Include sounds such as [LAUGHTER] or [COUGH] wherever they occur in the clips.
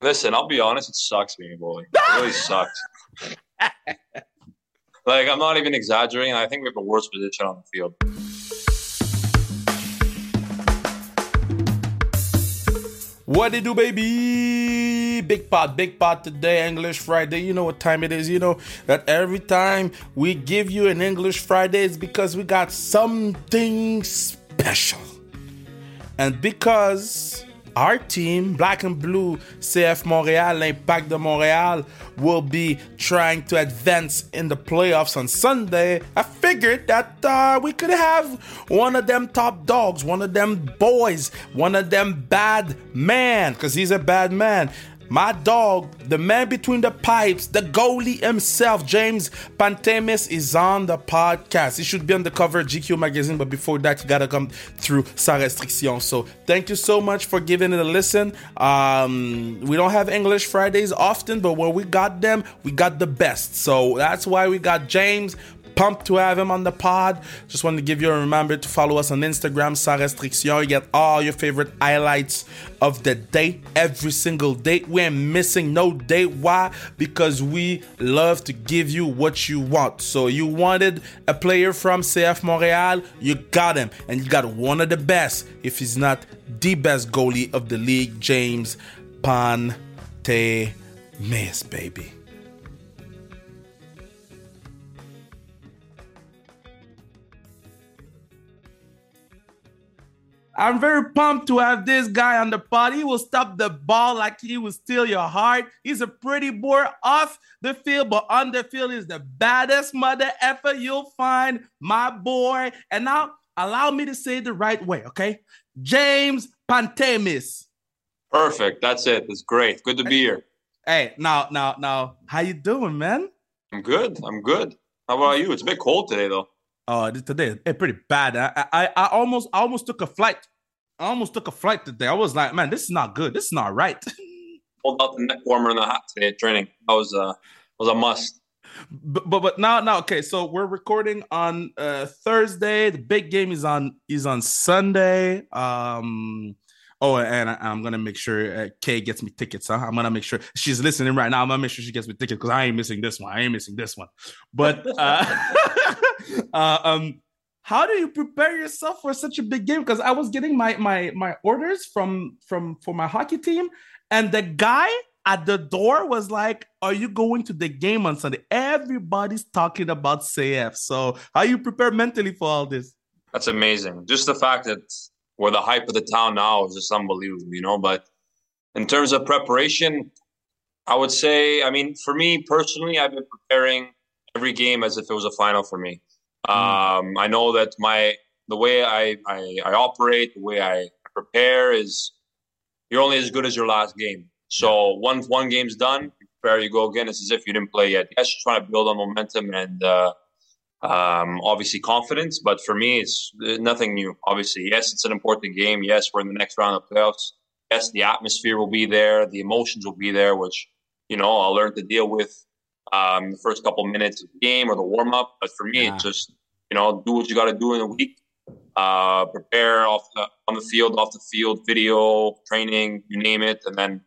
Listen, I'll be honest. It sucks being a goalie. It really sucks. [LAUGHS] like I'm not even exaggerating. I think we have the worst position on the field. What they do, baby? Big pot, big pot today, English Friday. You know what time it is. You know that every time we give you an English Friday, it's because we got something special. And because our team, Black and Blue CF Montréal, l'Impact de Montréal, will be trying to advance in the playoffs on Sunday. I figured that uh, we could have one of them top dogs, one of them boys, one of them bad man, because he's a bad man. My dog, the man between the pipes, the goalie himself, James Pantemis, is on the podcast. He should be on the cover of GQ magazine, but before that, you gotta come through Sans Restriction. So thank you so much for giving it a listen. Um, we don't have English Fridays often, but when we got them, we got the best. So that's why we got James pumped to have him on the pod. Just wanted to give you a reminder to follow us on Instagram, Sans Restriction. You get all your favorite highlights of the day every single day. We ain't missing no day. Why? Because we love to give you what you want. So you wanted a player from CF Montreal, you got him. And you got one of the best, if he's not the best goalie of the league, James Pantemis, baby. I'm very pumped to have this guy on the pod. He will stop the ball like he will steal your heart. He's a pretty boy off the field, but on the field is the baddest mother effer you'll find, my boy. And now allow me to say it the right way, okay? James Pantemis. Perfect. That's it. It's great. Good to be here. Hey, now, now, now, how you doing, man? I'm good. I'm good. How about you? It's a bit cold today, though. Oh, today it's pretty bad. I, I I almost I almost took a flight. I almost took a flight today. I was like, man, this is not good. This is not right. [LAUGHS] Pulled out the neck warmer in the hot today at training. That was uh was a must. But, but but now now okay. So we're recording on uh Thursday. The big game is on is on Sunday. Um. Oh, and I, am gonna make sure uh, Kay gets me tickets. Huh? I'm gonna make sure she's listening right now. I'm gonna make sure she gets me tickets because I ain't missing this one. I ain't missing this one. But uh, [LAUGHS] uh, um, how do you prepare yourself for such a big game? Because I was getting my my my orders from from for my hockey team, and the guy at the door was like, "Are you going to the game on Sunday?" Everybody's talking about CF. So, how you prepare mentally for all this? That's amazing. Just the fact that we're the hype of the town now is just unbelievable, you know. But in terms of preparation, I would say, I mean, for me personally, I've been preparing every game as if it was a final for me. Mm. Um, I know that my the way I, I, I operate, the way I prepare is you're only as good as your last game. So once one game's done, prepare, you go again. It's as if you didn't play yet. Yes, you're trying to build on momentum and uh, um, obviously confidence. But for me, it's nothing new. Obviously, yes, it's an important game. Yes, we're in the next round of playoffs. Yes, the atmosphere will be there, the emotions will be there, which you know I'll learn to deal with um, the first couple minutes of the game or the warm up. But for me, yeah. it's just you know do what you got to do in a week. Uh, prepare off the, on the field, off the field, video training, you name it, and then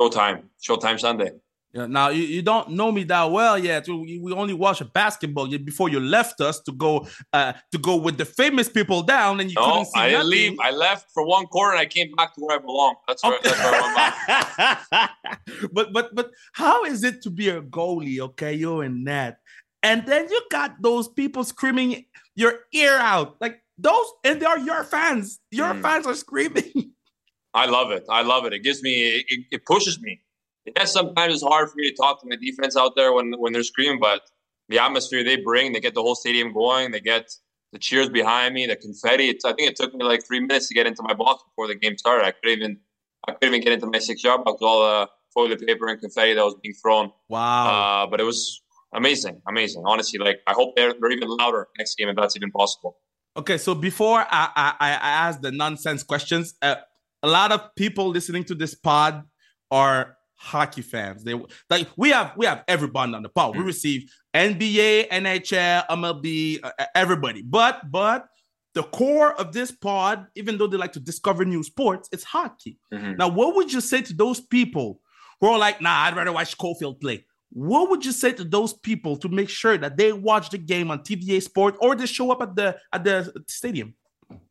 showtime, showtime Sunday. Yeah, now you, you don't know me that well yet. We, we only watched basketball before you left us to go uh, to go with the famous people down, and you no, couldn't see I didn't leave. I left for one quarter, and I came back to where I belong. That's where, okay. that's where I went back. [LAUGHS] but but but how is it to be a goalie? Okay, you're in net, and then you got those people screaming your ear out, like those, and they are your fans. Your mm. fans are screaming. [LAUGHS] I love it. I love it. It gives me. It, it pushes me yes, sometimes it's hard for me to talk to my defense out there when when they're screaming, but the atmosphere they bring, they get the whole stadium going, they get the cheers behind me, the confetti. It's, I think it took me like three minutes to get into my box before the game started. I couldn't even I couldn't even get into my six yard box with all the toilet paper and confetti that was being thrown. Wow! Uh, but it was amazing, amazing. Honestly, like I hope they're, they're even louder next game if that's even possible. Okay, so before I I, I ask the nonsense questions, uh, a lot of people listening to this pod are hockey fans. They like we have we have everybody on the pod. Mm. We receive NBA, NHL, MLB, uh, everybody. But but the core of this pod, even though they like to discover new sports, it's hockey. Mhm. Now, what would you say to those people who are like, nah, I'd rather watch Caufield play? What would you say to those people to make sure that they watch the game on TVA Sport or they show up at the at the stadium?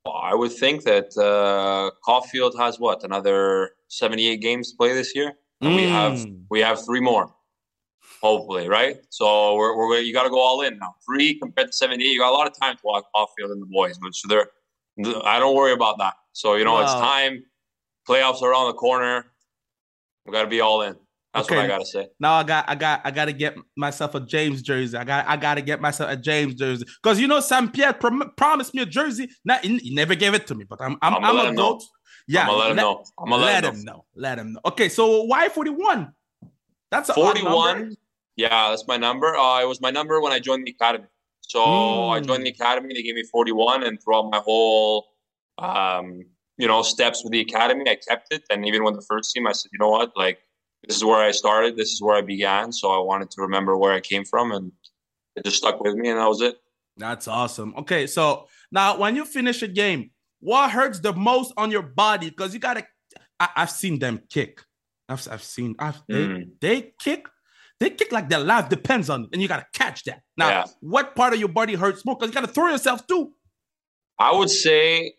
I would think that uh, Caufield has what another 78 games to play this year, and we have Mm. we have three more, hopefully, right? So we're, we're you got to go all in now. Three compared to 78, you got a lot of time to walk off field and the boys, which they're I don't worry about that. So you know it's time. Playoffs are around the corner. We got to be all in. That's what I got to say. Now I got I got I got to get myself a James jersey. I got I got to get myself a James jersey because you know Sam Piette prom- promised me a jersey. Not he he never gave it to me, but I'm I'm, I'ma I'm a goat. Yeah, I'm gonna let him know. I'm gonna let, let, him know. Let him know. Okay, so why 41? That's a 41 yeah that's my number uh, it was my number when i joined the academy so i Mm. joined the academy they gave me 41 and throughout my whole um, you know steps with the academy i kept it and even with the first team i said you know what like this is where i started this is where i began so i wanted to remember where i came from and it just stuck with me and that was it That's awesome. Okay, so now when you finish a game, what hurts the most on your body? Because you gotta. I, I've seen them kick. I've, I've seen. I've, they, Mm. they kick. They kick like their life depends on it, and you gotta catch that. Now, Yeah. what part of your body hurts more? Because you gotta throw yourself too. I would say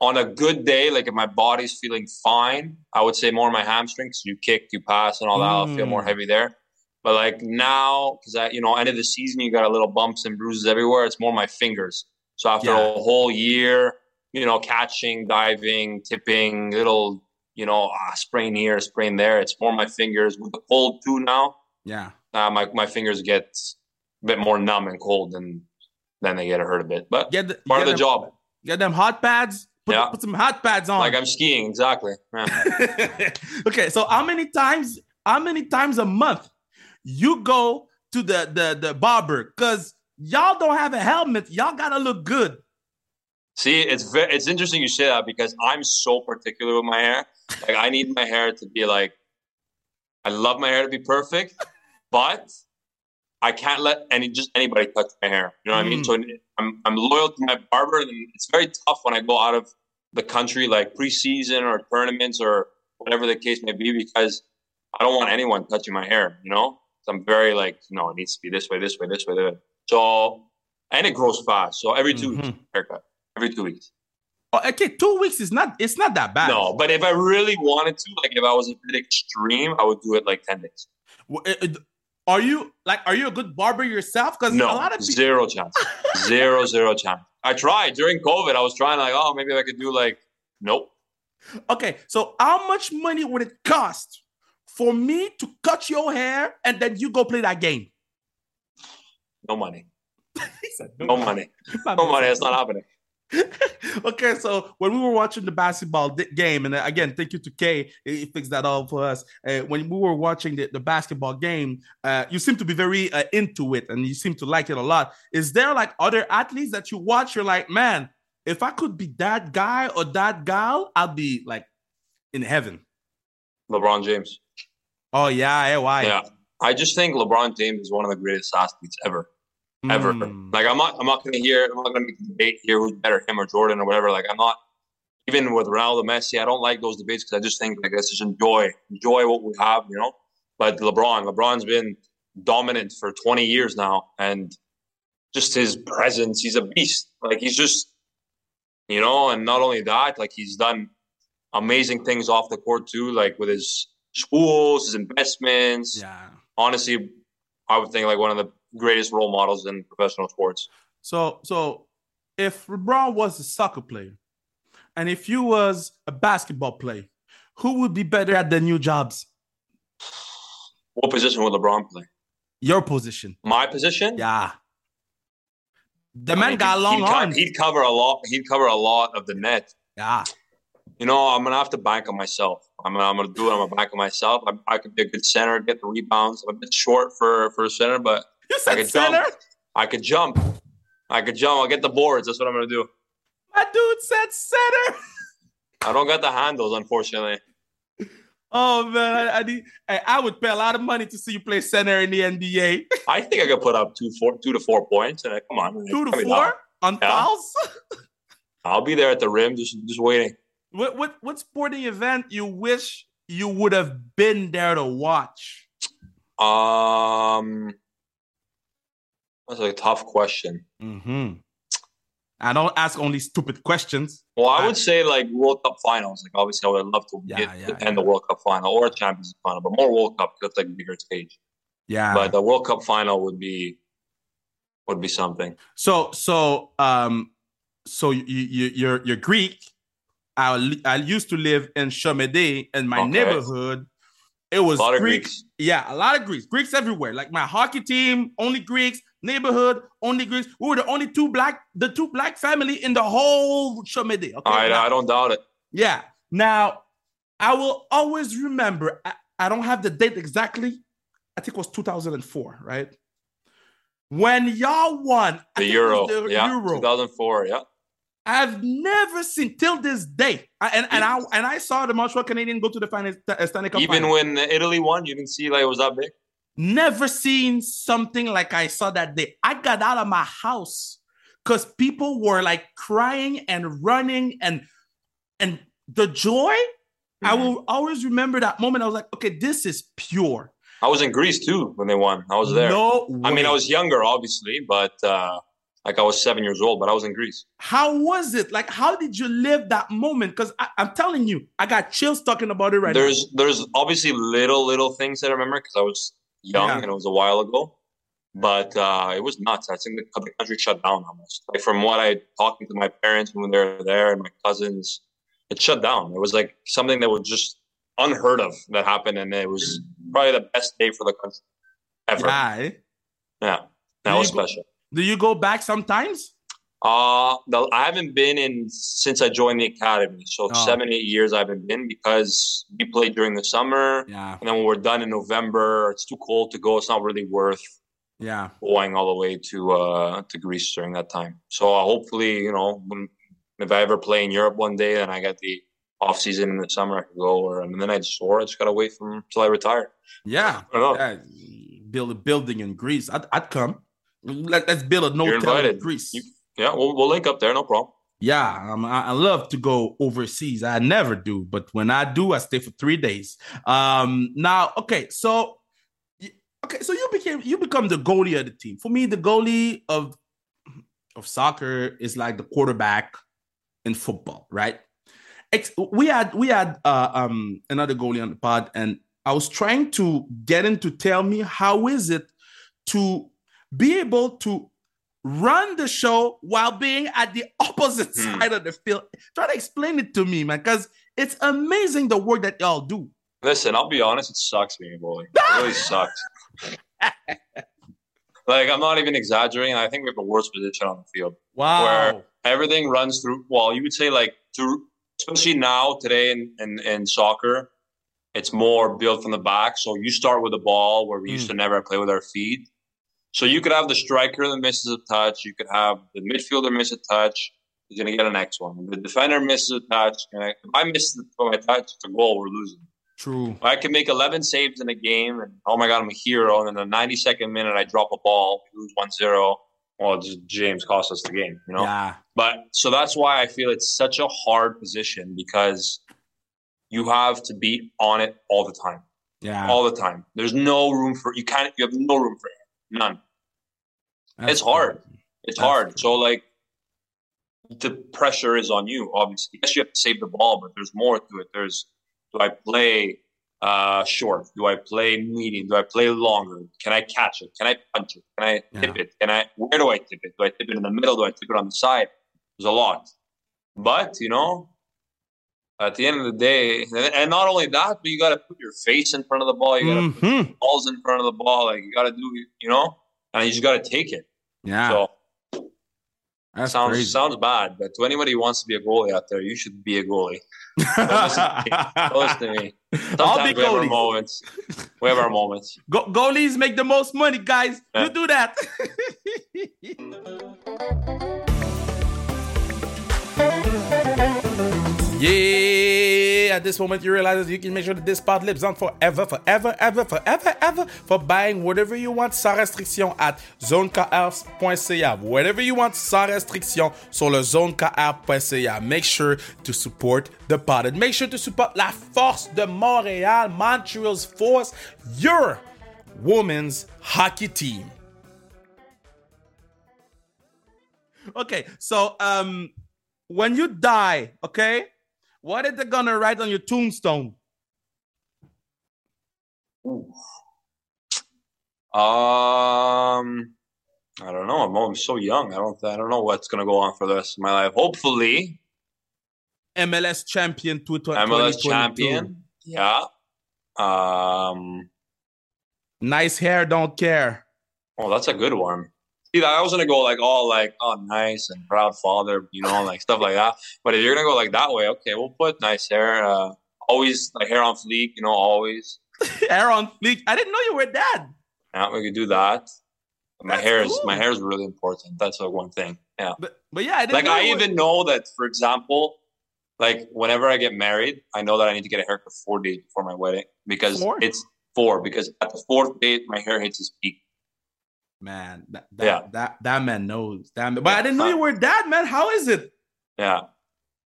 on a good day, like if my body's feeling fine, I would say more my hamstrings. You kick, you pass, and all that. I'll feel more Mm. heavy there. But like now, because I, you know, end of the season, you got a little bumps and bruises everywhere. It's more my fingers. So after Yeah. a whole year, you know, catching, diving, tipping, little, you know, ah, sprain here, sprain there. It's more my fingers. With the cold too now, Yeah. uh, my my fingers get a bit more numb and cold, and then they get hurt a bit. But Get the, part get of the them, job. Get them hot pads. Put, Yeah. put some hot pads on. Like I'm skiing, exactly. Yeah. [LAUGHS] okay, so how many times? How many times a month you go to the the the barber? Cause y'all don't have a helmet. Y'all gotta look good. See, it's very, it's interesting you say that because I'm so particular with my hair. Like I need my hair to be like, I love my hair to be perfect, but I can't let any just anybody touch my hair. You know what I mean? Mm. So I'm I'm loyal to my barber, and it's very tough when I go out of the country, like preseason or tournaments or whatever the case may be, because I don't want anyone touching my hair. You know, so I'm very like, no, it needs to be this way, this way, this way. This way. So and it grows fast. So every 2 weeks Mhm. haircut, every two weeks. Oh, okay, two weeks is not. It's not that bad. No, but if I really wanted to, like if I was a bit extreme, I would do it like ten days. Uh, uh, Are you like? Are you a good barber yourself? Because No, a lot of people. zero chance, zero [LAUGHS] zero chance. I tried during COVID. I was trying like, oh, maybe I could do like, nope. Okay, so how much money would it cost for me to cut your hair and then you go play that game? No money. [LAUGHS] Said, No money. [LAUGHS] No money. It's not happening. [LAUGHS] okay, so when we were watching the basketball di- game, and uh, again, thank you to Kay, he fixed that all for us. Uh, when we were watching the, the basketball game, uh, you seem to be very uh, into it and you seem to like it a lot. Is there like other athletes that you watch? You're like, man, if I could be that guy or that gal, I'd be like in heaven. LeBron James. Oh, yeah, why? Yeah. I just think LeBron James is one of the greatest athletes ever. Ever. Mm. Like I'm not I'm not gonna hear I'm not gonna make a debate here who's better, him or Jordan or whatever. Like I'm not even with Ronaldo Messi, I don't like those debates because I just think like let's just enjoy enjoy what we have, you know. But LeBron, LeBron's been dominant for 20 years now, and just his presence, he's a beast. Like he's just, you know, and not only that, like he's done amazing things off the court too, like with his schools, his investments. Yeah. Honestly, I would think like one of the greatest role models in professional sports. So, so if LeBron was a soccer player, and if you was a basketball player, who would be better at the new jobs? What position would LeBron play? Your position. My position? Yeah. The I man mean, got long he'd, arms. He'd cover a lot. He'd cover a lot of the net. yeah. You know, I'm gonna have to bank on myself. I'm gonna, I'm gonna do it. I'm gonna bank on myself. I, I could be a good center, get the rebounds. I'm a bit short for for a center, but You I could center. jump. I could jump. I could jump. I'll get the boards. That's what I'm gonna do. My dude said center. I don't got the handles, unfortunately. Oh man, I, I need. I, would pay a lot of money to see you play center in the NBA. I think I could put up two, four, two to four points. And I, come on, Two to four on Yeah. fouls. I'll be there at the rim, just just waiting. What what what sporting event you wish you would have been there to watch? Um, that's a tough question. Mm-hmm. I don't ask only stupid questions. Well, I would say like World Cup finals. Like obviously, I would love to Yeah, get yeah, yeah. the World Cup final or a Champions League final, but more World Cup because it's like a bigger stage. Yeah. But the World Cup final would be would be something. so so um so you, you you're you're Greek. I I used to live in Chomedey in my Okay. neighborhood. It was A lot of Greek- Greeks. Yeah, a lot of Greeks. Greeks everywhere. Like my hockey team, only Greeks. Neighborhood, only Greeks. We were the only two black, the two black family in the whole Chomedey. Okay. I, Now- I don't doubt it. Yeah. Now, I will always remember. I, I don't have the date exactly. I think it was 2004, right? When y'all won The Euro, the yeah, Euro. 2004, yeah. I've never seen till this day. I, and and I and I saw the Montreal Canadian go to the final uh, Stanley Cup. Even final. when Italy won, you didn't see like it was that big. never seen something like I saw that day. I got out of my house because people were like crying and running and and the joy. I Mhm. will always remember that moment. I was like, okay, this is pure. I was in Greece too when they won. I was there. No, I mean. I was younger, obviously, but uh, like I was seven years old, but I was in Greece. How was it? Like, how did you live that moment? Because I'm telling you, I got chills talking about it right there's there's obviously little little things that I remember because I was young Yeah. and it was a while ago, but uh, it was nuts. I think the, the country shut down almost. Like from what I talking to my parents when they were there and my cousins, it shut down. It was like something that was just unheard of that happened, and it was probably the best day for the country ever. Yeah. Yeah, that was special. Do you go back sometimes? Uh, the, I haven't been in since I joined the academy. So Oh. seven, eight years I haven't been because we played during the summer. Yeah. And then when we're done in November, it's too cold to go. It's not really worth Yeah. going all the way to uh, to Greece during that time. So uh, hopefully, you know, when, if I ever play in Europe one day and I get the off season in the summer, I can go. Or and then I just or I just gotta wait from till I retire. Yeah. I don't know. Yeah, build a building in Greece. I'd, I'd come. Let, let's build a no invited. Greece. You- Yeah, we'll, we'll link up there, no problem. yeah, um, I, I love to go overseas. I never do, but when I do, I stay for three days. Um, now, okay, so okay, so you became you become the goalie of the team. For me, the goalie of of soccer is like the quarterback in football, right? We had we had uh, um another goalie on the pod, and I was trying to get him to tell me how is it to be able to run the show while being at the opposite Hmm. side of the field. Try to explain it to me, man, because it's amazing the work that y'all do. Listen, I'll be honest, it sucks being a goalie. It really sucks. [LAUGHS] like I'm not even exaggerating. I think we have the worst position on the field. Wow. Where- Everything runs through. Well, you would say like through, especially now today in, in in soccer, it's more built from the back. So you start with the ball where we used to never play with our feet. So you could have the striker that misses a touch. You could have the midfielder miss a touch. He's gonna get a next one. The defender misses a touch. I, if I miss the, my touch, it's a goal. We're losing. True. I can make 11 saves in a game, and oh my God, I'm a hero. And in the 92nd minute, I drop a ball, we lose 1 0. Well, just James cost us the game, you know? Yeah. But so that's why I feel it's such a hard position because you have to be on it all the time. Yeah. All the time. There's no room for, you can't, you have no room for. None. That's it's hard. It's That's hard. true. So, like, the pressure is on you, obviously. Yes, you have to save the ball, but there's more to it. There's, do I play uh, short? Do I play medium? Do I play longer? Can I catch it? Can I punch it? Can I tip it? Can I, where do I tip it? Do I tip it in the middle? Do I tip it on the side? There's a lot. But, you know, at the end of the day, and, not only that, but you got to put your face in front of the ball. You got to put Mhm. balls in front of the ball. Like, you got to do, you know, and you just got to take it. Yeah. So, that's sounds crazy. sounds bad, but to anybody who wants to be a goalie out there, you should be a goalie. Listen to me. Don't listen to me. I'll Sometimes be we have our moments. We have our moments. Go- goalies make the most money, guys. Yeah. You do that. [LAUGHS] yeah, at this moment you realize you can make sure that this pod lives on forever, forever, ever, forever, ever for buying whatever you want sans restriction at zonekr.ca. Whatever you want sans restriction sur le zonekr.ca. Make sure to support the pod and make sure to support la force de Montréal, Montreal's force, your women's hockey team. Okay, so um when you die, okay, what are they gonna write on your tombstone? Um, I don't know. I'm, I'm so young. I don't. I don't know what's gonna go on for the rest of my life. Hopefully, MLS champion to MLS champion. Yeah. Um. Nice hair, don't care. Oh, that's a good one. See, I was gonna go like all like oh nice and proud father, you know, like stuff like that. But if you're gonna go like that way, okay, we'll put nice hair. Uh, always like hair on fleek, you know, always. [LAUGHS] hair on fleek. I didn't know you were dad. Yeah, we could do that. My That's hair is cool. my hair is really important. That's like one thing. Yeah. But but yeah, I didn't Like know I even know that, for example, like whenever I get married, I know that I need to get a haircut four days before my wedding because Four? it's four. Because at the fourth date, my hair hits its peak. Man. That that, Yeah. that that man knows. That man, but I didn't know you were dad, man. How is it? Yeah.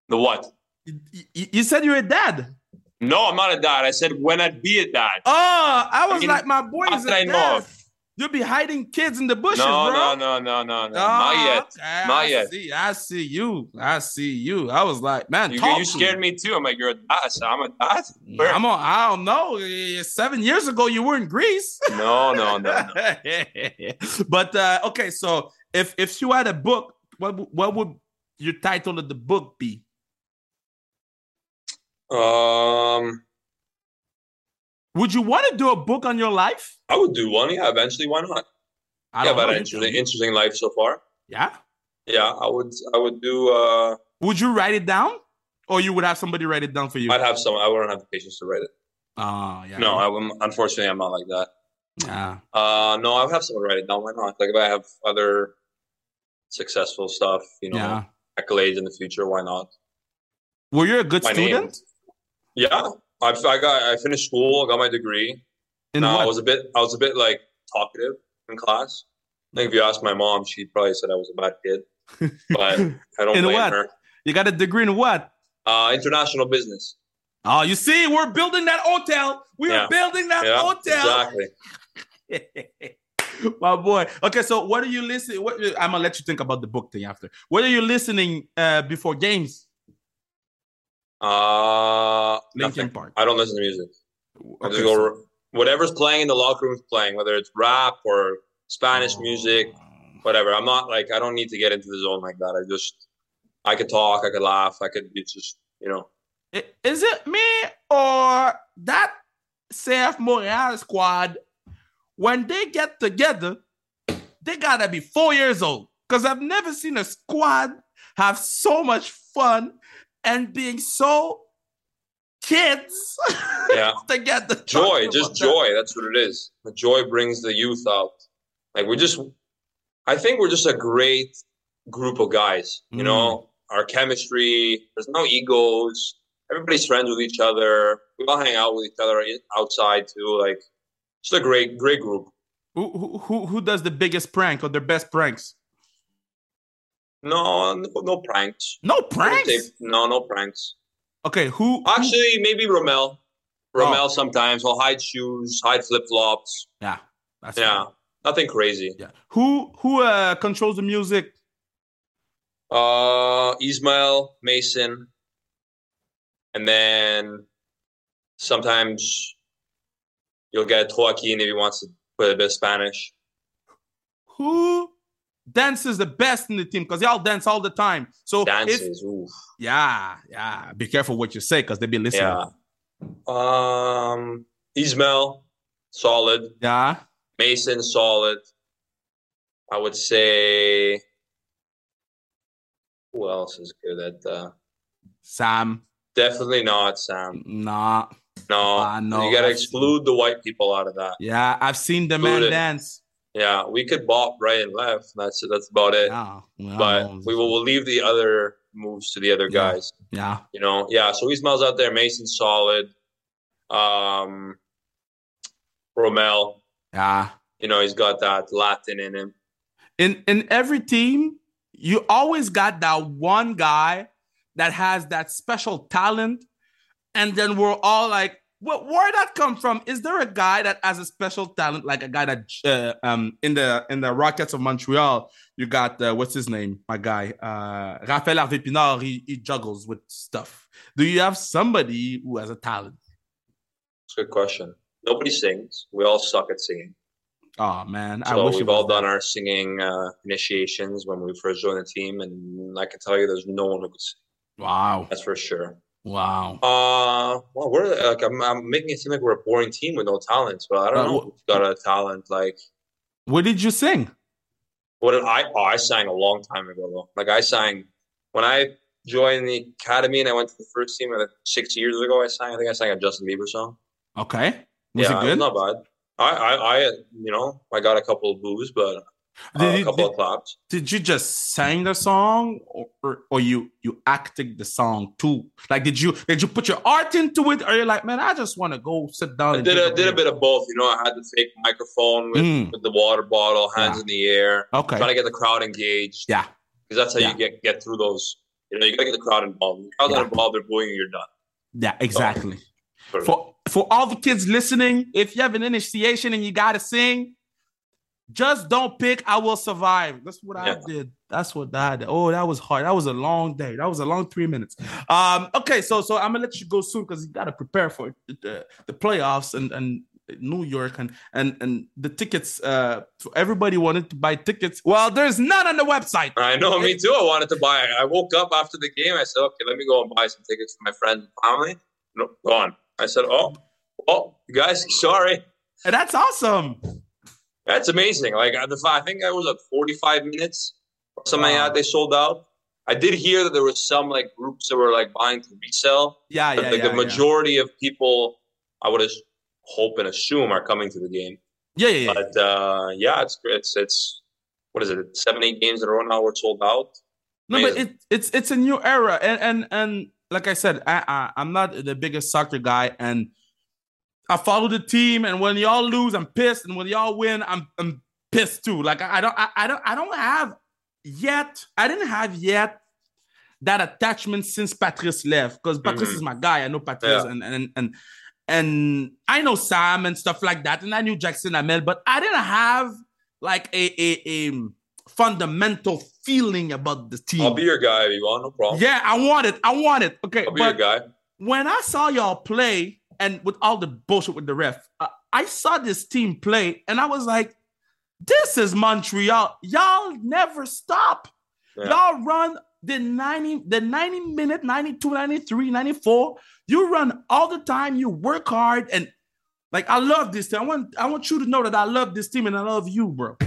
The what? You, you- you said you're a dad. No, I'm not a dad. I said when I'd be a dad. Oh, I was mean, like, my boy is a dad. know. You'll be hiding kids in the bushes, No, bro. no, no, no, no, no. Ah, Not yet. okay, Not I yet. See, I see you. I see you. I was like, man, You, you scared me too. I'm like, you're a said, I'm a dad. Where? I'm on. I don't know. Eh, Seven years ago, you were in Greece. [LAUGHS] No, no, no, no. [LAUGHS] but uh, okay, so if if you had a book, what what would your title of the book be? Um, Would you want to do a book on your life? I would do one. Yeah, eventually. Why not? I yeah, but an interesting, interesting life so far. Yeah. Yeah, I would. I would do. Uh, Would you write it down, or you would have somebody write it down for you? I'd have some. I wouldn't have the patience to write it. Oh, yeah. No, I wouldn't. Unfortunately, I'm not like that. Yeah. Uh, no, I would have someone write it down. Why not? Like if I have other successful stuff, you know, Yeah. accolades in the future, why not? Were you a good My name. student? Yeah, I, I got. I finished school. I got my degree. In I was a bit. I was a bit like talkative in class. I think if you ask my mom, she probably said I was a bad kid. [LAUGHS] But I don't In blame what? her. you got a degree in what? Uh, international business. Oh, you see, we're building that hotel. We Yeah. are building that Yeah, hotel. exactly. [LAUGHS] My boy. Okay, so what are you listening? What I'm gonna let you think about the book thing after. What are you listening uh before games? Uh, Linkin nothing. Park. I don't listen to music. I just Okay, go so- whatever's playing in the locker room is playing, whether it's rap or Spanish oh. music, whatever. I'm not like I don't need to get into the zone like that. I just I could talk, I could laugh, I could it's just you know. Is it me or that CF Montreal squad? When they get together, they gotta be four years old. Because I've never seen a squad have so much fun and being so kids [LAUGHS] Yeah. together. Joy, just about that. joy. That's what it is. The joy brings the youth out. Like we're just I think we're just a great group of guys. You Mm. know, our chemistry, there's no egos. Everybody's friends with each other. We all hang out with each other outside too. Like just a great, great group. Who, who, who, who does the biggest prank or their best pranks? No, no, no pranks. No pranks. No, no pranks. Okay, who? who- Actually, maybe Romell. Romell Oh. sometimes. He'll hide shoes, hide flip flops. yeah, that's Yeah, nothing crazy. yeah. Who who uh controls the music? Uh, Ismail, Mason, and then sometimes you'll get Joaquin if he wants to put a bit of Spanish. Who dances the best in the team? Because y'all dance all the time. So Dances, yeah, yeah. Be careful what you say because they be listening. yeah. Um, Ismail, solid. Yeah. Mason, solid. I would say. Who else is good at? Uh, Sam. definitely not Sam. Nah. No, I know, you gotta exclude the white people out of that. Yeah, I've seen the man Included. dance. Yeah, we could bop right and left. That's that's about it. Yeah. well, but we will we'll leave the other moves to the other Yeah. guys. Yeah. You know, yeah. So Ismail's out there. Mason's solid. Um, Romell, Yeah. you know, he's got that Latin in him. in in every team, you always got that one guy that has that special talent, and then we're all like, "Well, where that come from? Is there a guy that has a special talent, like a guy that uh, um in the in the Rockets of Montreal? You got uh, what's his name? My guy, uh, Harvey Pinard. He he juggles with stuff. Do you have somebody who has a talent? It's a good question. Nobody sings. We all suck at singing. Oh man, I So wish we've all done our singing uh, initiations when we first joined the team, and I can tell you, there's no one who could sing. Wow, That's for sure. Wow. Uh, well, we're like I'm, I'm making it seem like we're a boring team with no talents, but I don't Uh, know. wh- We've got a talent like What did you sing? what did I? Oh, I sang a long time ago though. Like I sang when I joined the academy and I went to the first team uh, six years ago. I sang. I think I sang a Justin Bieber song. Okay, was yeah, it good? not bad. I, I, I, you know, I got a couple of boos, but uh, Did a you- couple did- of claps. did you just sing the song or, or, or you you acted the song too like did you did you put your art into it or you're like man i just want to go sit down I and did drink a did a bit of both. You know, I had the fake microphone with, Mm. with the water bottle, hands Yeah. in the air, okay trying to get the crowd engaged. yeah because that's how Yeah. you get get through those. You know, you gotta get the crowd involved. The crowd's not Yeah. involved, they're booing you. You're done. yeah exactly of. for for all the kids listening if you have an initiation and you gotta sing just don't pick i will survive that's what i did that's what i did oh that was hard that was a long day that was a long three minutes um okay so so i'm gonna let you go soon because you gotta prepare for the, the playoffs and and New York and and and the tickets uh so everybody wanted to buy tickets. Well, there's none on the website. I know, me too. I wanted to buy. I woke up after the game. I said, okay, let me go and buy some tickets for my friends and family. No, gone. I said, oh, oh, you guys, sorry. And that's awesome. That's amazing. Like I the- I think I was like 45 minutes or something Wow. like that. They sold out. I did hear that there was some like groups that were like buying to resell. Yeah, yeah, like yeah, the majority of people, I would hope and assume, are coming to the game. yeah, yeah, yeah. But uh, yeah, it's it's it's what is it? Seven eight games in a row now. We're sold out. No, but it, it's it's a new era, and and and like I said, I, I I'm not the biggest soccer guy, and I follow the team, and when y'all lose, I'm pissed, and when y'all win, I'm I'm pissed too. Like I, I don't I, I don't I don't have yet. I didn't have yet that attachment since Patrice left, because Patrice Mhm. is my guy. I know Patrice, Yeah. and and and and I know Sam and stuff like that, and I knew Jackson Amel, but I didn't have like a a, a fundamental feeling about the team. I'll be your guy if you want. No problem. Yeah, I want it. I want it. Okay, I'll be your guy. when I saw y'all play, and with all the bullshit with the ref, uh, I saw this team play, and I was like, "This is Montreal. Y'all never stop. Yeah. Y'all run the 90, the 90 minute, 92, 93, 94. You run all the time. You work hard, and like I love this team. I want, I want you to know that I love this team, and I love you, bro.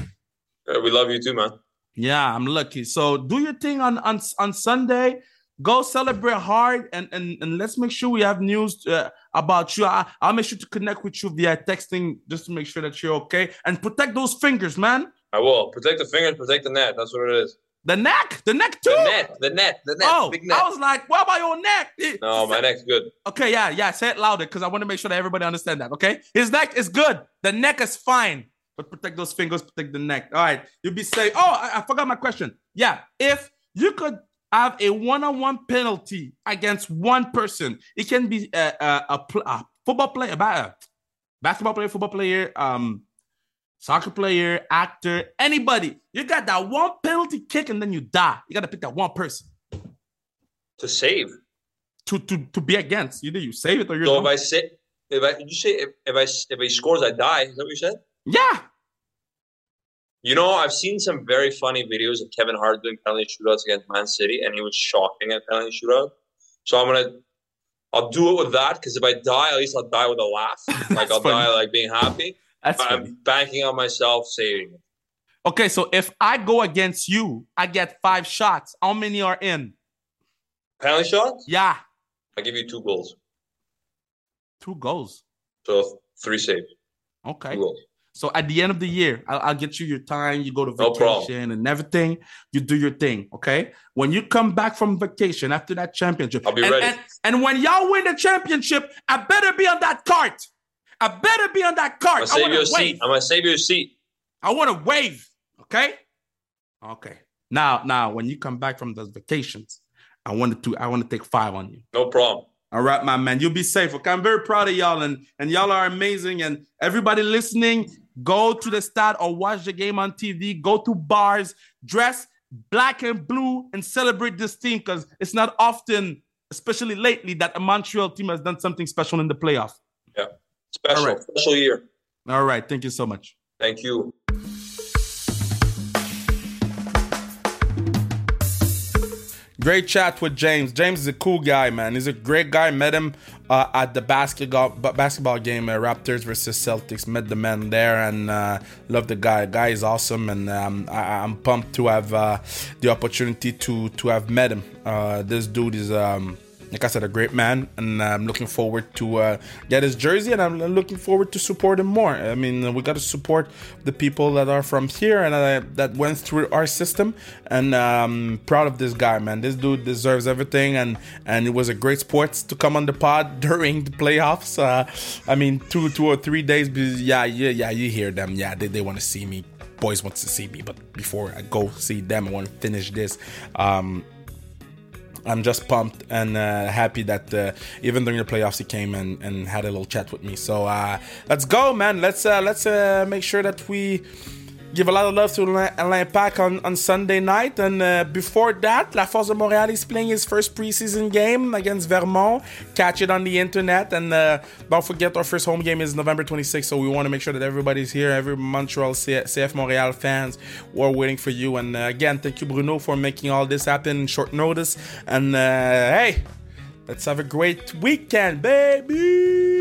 Yeah, we love you too, man. Yeah, I'm lucky. So do your thing on on, on Sunday. Go celebrate hard, and and, and let's make sure we have news uh, about you. I, I'll make sure to connect with you via texting just to make sure that you're okay and protect those fingers, man. I will protect the fingers, protect the net. That's what it is. The neck, the neck too. The net, the net, the net, oh, big net. I was like, what about your neck? It- no, my neck's good. Okay, yeah, yeah. Say it louder because I want to make sure that everybody understand that. Okay, his neck is good. The neck is fine, but protect those fingers, protect the neck. All right, you'll be safe. Oh, I, I forgot my question. Yeah, if you could have a one-on-one penalty against one person, it can be uh, uh, a, a, a, a football player, ba- uh, basketball player, football player, um, soccer player, actor, anybody. You got that one penalty kick and then you die. You got to pick that one person To save. to to to be against. Either you save it or you're So done. if I say, if I, you say if, if I if he scores, I die. Is that what you said? Yeah. You know, I've seen some very funny videos of Kevin Hart doing penalty shootouts against Man City, and he was shocking at penalty shootout. So I'm gonna, I'll do it with that because if I die, at least I'll die with a laugh. [LAUGHS] Like I'll funny. die like being happy. That's But funny. I'm banking on myself saving it. Okay, so if I go against you, I get five shots. How many are in? Penalty shots? Yeah, I give you two goals. two goals. So three saves. Okay. Two goals. So at the end of the year, I'll, I'll get you your time. You go to vacation no and everything. You do your thing. Okay. When you come back from vacation after that championship, I'll be and, ready. And, and when y'all win the championship, I better be on that cart. I better be on that cart. I'm gonna save you a seat. I'm gonna save you a seat. I want to wave. Okay. Okay. Now, now, when you come back from those vacations, I wanted to. I want to take five on you. No problem. All right, my man. You'll be safe. Okay. I'm very proud of y'all, and and y'all are amazing. And everybody listening, go to the stade or watch the game on TV. Go to bars, dress black and blue, and celebrate this team because it's not often, especially lately, that a Montreal team has done something special in the playoff. Yeah, special, right. special year. All right. Thank you so much. Thank you. Great chat with James. James is a cool guy, man. He's a great guy. Met him uh, at the basketball basketball game, uh, Raptors versus Celtics. Met the man there and uh, love the guy. Guy is awesome, and um, I, am pumped to have uh, the opportunity to to have met him. Uh, this dude is. Um, like I said, a great man, and I'm looking forward to uh, get his jersey, and I'm looking forward to support him more. I mean, we got to support the people that are from here and uh, that went through our system, and um, proud of this guy, man. This dude deserves everything, and and it was a great sport to come on the pod [LAUGHS] during the playoffs. Uh, I mean, two two or three days, yeah, yeah, yeah. You hear them, yeah, they, they want to see me. Boys want to see me, but before I go see them, I want to finish this. Um, I'm just pumped and uh, happy that uh, even during the playoffs he came and, and had a little chat with me. So uh, let's go, man. Let's uh, let's uh, make sure that we give a lot of love to l'Impact on, on Sunday night. And uh, before that, La Force de Montréal is playing his first preseason game against Vermont. Catch it on the internet. And uh, don't forget, our first home game is November 26th. So we want to make sure that everybody's here. Every Montreal CF Montreal fans we're waiting for you. And uh, again, thank you, Bruno, for making all this happen in short notice. And uh, hey, let's have a great weekend, baby.